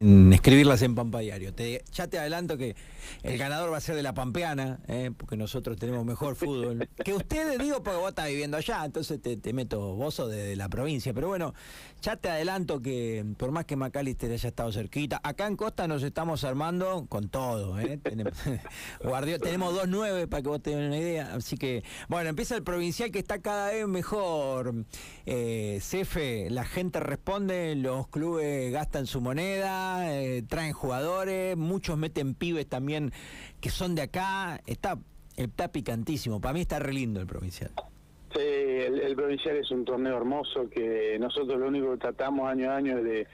escribirlas en Pampa Diario. Te, ya te adelanto que el ganador va a ser de la Pampeana, ¿eh? porque nosotros tenemos mejor fútbol. que ustedes, digo, porque vos estás viviendo allá, entonces te, meto vos sos de, la provincia. Pero bueno, ya te adelanto que por más que Macalister haya estado cerquita, acá en Costa nos estamos armando con todo. ¿eh? tenemos, tenemos dos nueve para que vos tengas una idea. Así que, bueno, empieza el provincial que está cada vez mejor. Eh, Cefe, la gente responde, los clubes gastan su moneda eh, traen jugadores, muchos meten pibes también que son de acá. Está, está picantísimo. Para mí está re lindo el provincial. Sí, el, provincial es un torneo hermoso que nosotros lo único que tratamos año a año es de,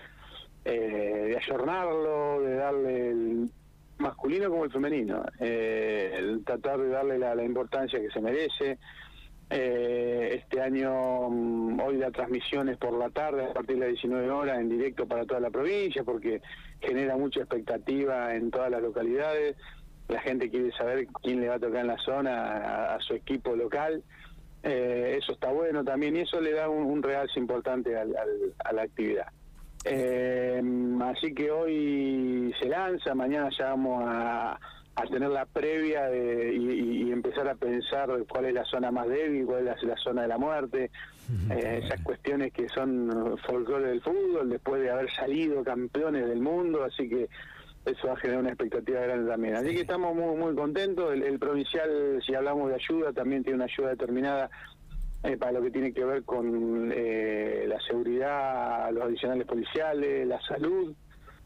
eh, de ayornarlo, de darle el masculino como el femenino, eh, tratar de darle la, la importancia que se merece. Eh, este año, mm, hoy la transmisión es por la tarde, a partir de las 19 horas, en directo para toda la provincia, porque genera mucha expectativa en todas las localidades. La gente quiere saber quién le va a tocar en la zona a, su equipo local. Eh, eso está bueno también y eso le da un, realce importante a la actividad. Eh, así que hoy se lanza, mañana ya vamos a al tener la previa y, empezar a pensar cuál es la zona más débil, cuál es la, zona de la muerte, eh, esas cuestiones que son folclore del fútbol, después de haber salido campeones del mundo, así que eso va a generar una expectativa grande también. Así que estamos muy, muy contentos, el, provincial, si hablamos de ayuda, también tiene una ayuda determinada eh, para lo que tiene que ver con eh, la seguridad, los adicionales policiales, la salud,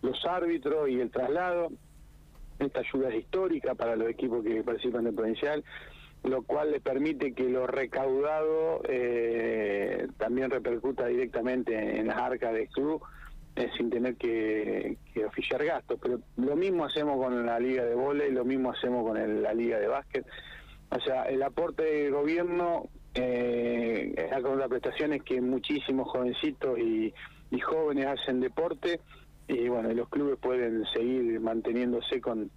los árbitros y el traslado esta ayuda es histórica para los equipos que participan del provincial, lo cual le permite que lo recaudado eh, también repercuta directamente en las arcas del club eh, sin tener que, oficiar gastos. Pero lo mismo hacemos con la liga de volei, lo mismo hacemos con la liga de básquet. O sea, el aporte del gobierno eh, con las prestaciones que muchísimos jovencitos y jóvenes hacen deporte y bueno, los clubes pueden seguir manteniéndose con,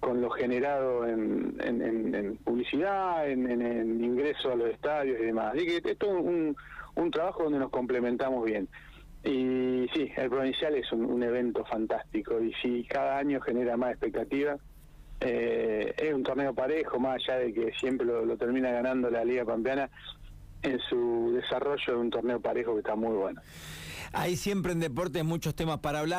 con lo generado en, en, publicidad, en, en, ingreso a los estadios y demás. Así que esto es un, un trabajo donde nos complementamos bien. Y sí, el provincial es un, evento fantástico y si cada año genera más expectativa, eh, es un torneo parejo, más allá de que siempre lo, lo termina ganando la Liga Pampeana, en su desarrollo de un torneo parejo que está muy bueno. Hay siempre en deportes muchos temas para hablar.